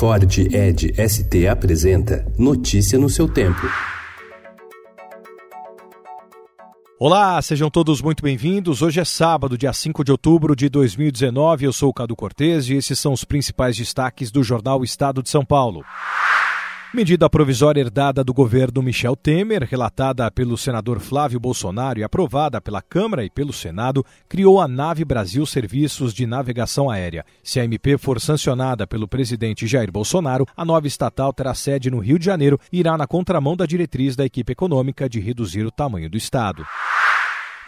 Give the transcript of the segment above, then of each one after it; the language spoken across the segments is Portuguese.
Ford Ed ST apresenta Notícia no seu tempo. Olá, sejam todos muito bem-vindos. Hoje é sábado, dia 5 de outubro de 2019. Eu sou o Cadu Cortez e esses são os principais destaques do jornal Estado de São Paulo. Medida provisória herdada do governo Michel Temer, relatada pelo senador Flávio Bolsonaro e aprovada pela Câmara e pelo Senado, criou a Nave Brasil Serviços de Navegação Aérea. Se a MP for sancionada pelo presidente Jair Bolsonaro, a nova estatal terá sede no Rio de Janeiro e irá na contramão da diretriz da equipe econômica de reduzir o tamanho do Estado.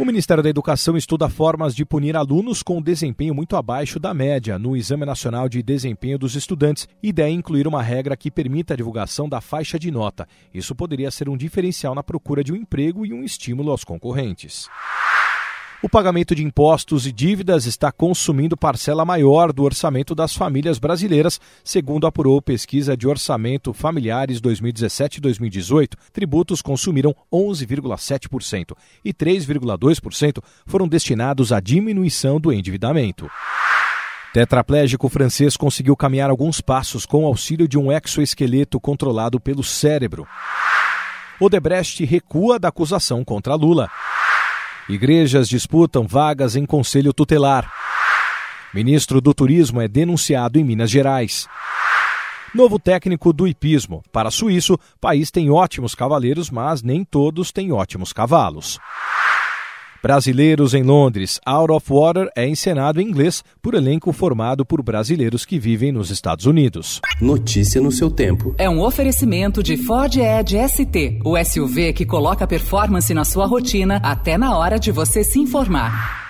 O Ministério da Educação estuda formas de punir alunos com desempenho muito abaixo da média no Exame Nacional de Desempenho dos Estudantes. Ideia é incluir uma regra que permita a divulgação da faixa de nota. Isso poderia ser um diferencial na procura de um emprego e um estímulo aos concorrentes. O pagamento de impostos e dívidas está consumindo parcela maior do orçamento das famílias brasileiras, segundo apurou pesquisa de orçamento familiares 2017-2018. Tributos consumiram 11,7% e 3,2% foram destinados à diminuição do endividamento. Tetraplégico francês conseguiu caminhar alguns passos com o auxílio de um exoesqueleto controlado pelo cérebro. Odebrecht recua da acusação contra Lula. Igrejas disputam vagas em conselho tutelar. Ministro do Turismo é denunciado em Minas Gerais. Novo técnico do hipismo. Para suíço, país tem ótimos cavaleiros, mas nem todos têm ótimos cavalos. Brasileiros em Londres. Out of Water é encenado em inglês por elenco formado por brasileiros que vivem nos Estados Unidos. Notícia no seu tempo. É um oferecimento de Ford Edge ST, o SUV que coloca performance na sua rotina até na hora de você se informar.